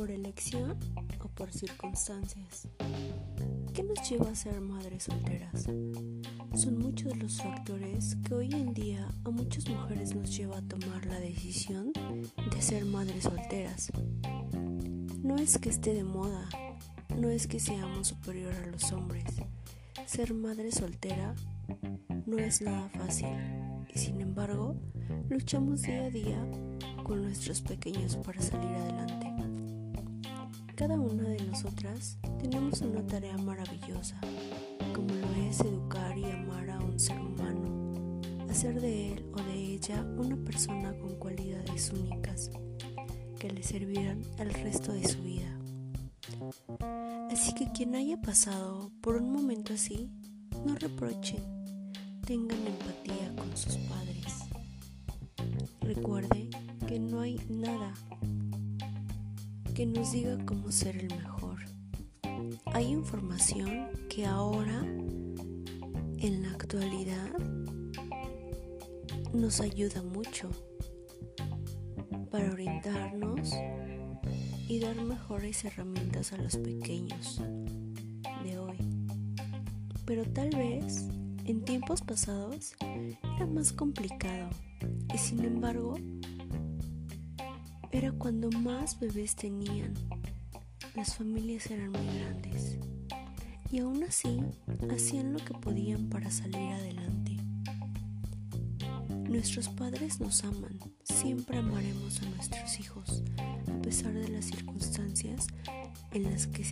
por elección o por circunstancias. ¿Qué nos lleva a ser madres solteras? Son muchos los factores que hoy en día a muchas mujeres nos lleva a tomar la decisión de ser madres solteras. No es que esté de moda, no es que seamos superior a los hombres. Ser madre soltera no es nada fácil y sin embargo luchamos día a día con nuestros pequeños para salir adelante. Cada una de nosotras tenemos una tarea maravillosa, como lo es educar y amar a un ser humano, hacer de él o de ella una persona con cualidades únicas que le servirán el resto de su vida. Así que quien haya pasado por un momento así, no reprochen, tengan empatía con sus padres. Recuerde que no hay nada que nos diga cómo ser el mejor. Hay información que ahora, en la actualidad, nos ayuda mucho para orientarnos y dar mejores herramientas a los pequeños de hoy. Pero tal vez en tiempos pasados era más complicado y sin embargo era cuando más bebés tenían. Las familias eran muy grandes y aún así hacían lo que podían para salir adelante. Nuestros padres nos aman, siempre amaremos a nuestros hijos, a pesar de las circunstancias en las que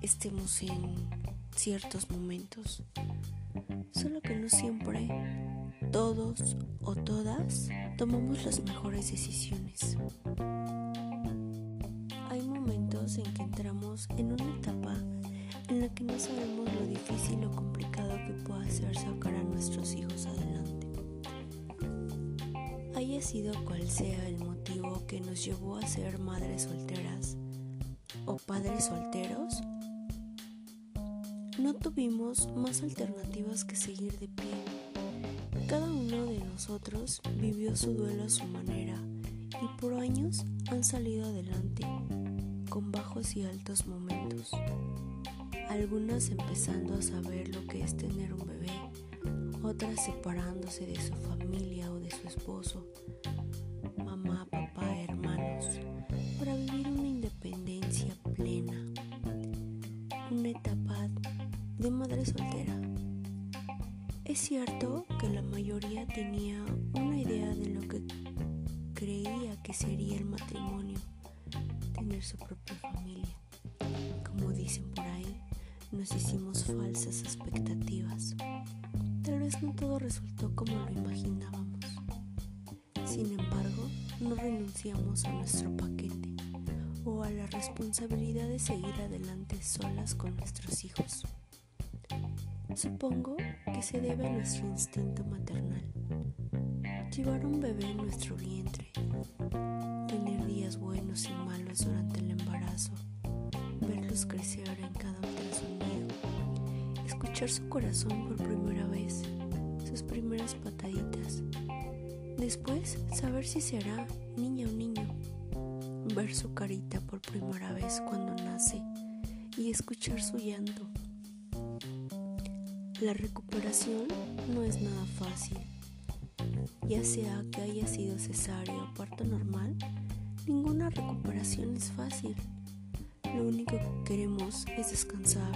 estemos en ciertos momentos. Solo que no siempre todos o todas tomamos las mejores decisiones. Hay momentos en que entramos en una etapa en la que no sabemos lo difícil o complicado que puede ser sacar a nuestros hijos adelante. Haya sido cual sea el motivo que nos llevó a ser madres solteras o padres solteros, no tuvimos más alternativas que seguir de pie. Cada uno de nosotros vivió su duelo a su manera y por años han salido adelante, con bajos y altos momentos. Algunas empezando a saber lo que es tener un bebé, otras separándose de su familia o de su esposo, mamá, papá, hermanos, para vivir una independencia plena, una etapa de madre soltera. Es cierto mayoría tenía una idea de lo que creía que sería el matrimonio, tener su propia familia. Como dicen por ahí, nos hicimos falsas expectativas. Tal vez no todo resultó como lo imaginábamos. Sin embargo, no renunciamos a nuestro paquete o a la responsabilidad de seguir adelante solas con nuestros hijos. Supongo que se debe a nuestro instinto maternal. Llevar un bebé en nuestro vientre, tener días buenos y malos durante el embarazo, verlos crecer en cada ultrasonido, escuchar su corazón por primera vez, sus primeras pataditas, después saber si será niña o niño, ver su carita por primera vez cuando nace. Y escuchar su llanto. La recuperación no es nada fácil ya sea que haya sido cesárea o parto normal, ninguna recuperación es fácil. Lo único que queremos es descansar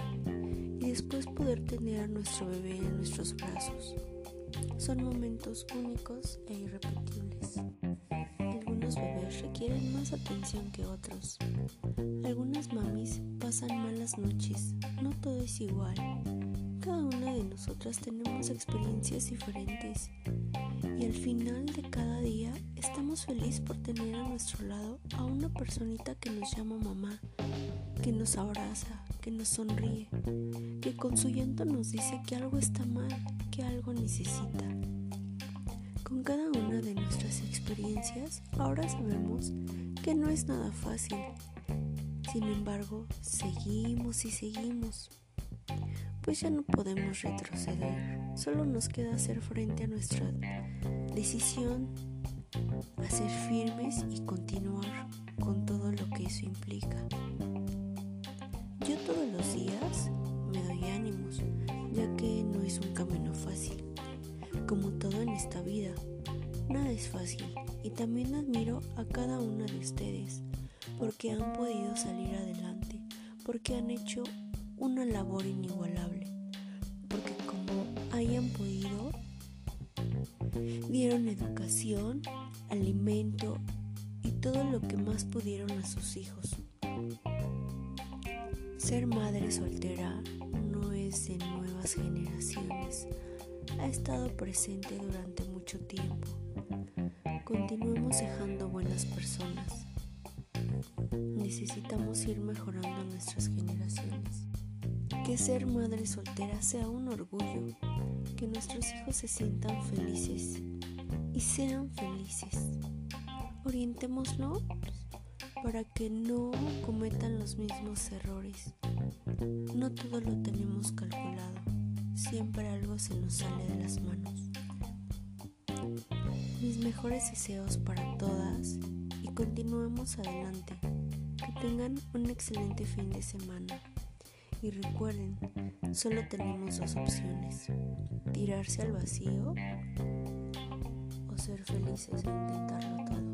y después poder tener a nuestro bebé en nuestros brazos. Son momentos únicos e irrepetibles. Algunos bebés requieren más atención que otros. Algunas mamis pasan malas noches. No todo es igual. Cada una de nosotras tenemos experiencias diferentes y al final de cada día estamos felices por tener a nuestro lado a una personita que nos llama mamá, que nos abraza, que nos sonríe, que con su llanto nos dice que algo está mal, que algo necesita. Con cada una de nuestras experiencias, ahora sabemos que no es nada fácil. Sin embargo, seguimos y seguimos pues ya no podemos retroceder, solo nos queda hacer frente a nuestra decisión, hacer firmes y continuar con todo lo que eso implica. Yo todos los días me doy ánimos, ya que no es un camino fácil, como todo en esta vida. Nada es fácil y también admiro a cada una de ustedes porque han podido salir adelante, porque han hecho una labor inigualable, porque como hayan podido, dieron educación, alimento y todo lo que más pudieron a sus hijos. Ser madre soltera no es de nuevas generaciones, ha estado presente durante mucho tiempo. Continuemos dejando buenas personas. Necesitamos ir mejorando nuestras generaciones. Que ser madre soltera sea un orgullo, que nuestros hijos se sientan felices y sean felices. Orientémoslo para que no cometan los mismos errores. No todo lo tenemos calculado, siempre algo se nos sale de las manos. Mis mejores deseos para todas y continuemos adelante. Que tengan un excelente fin de semana. Y recuerden, solo tenemos dos opciones. Tirarse al vacío o ser felices e intentarlo todo.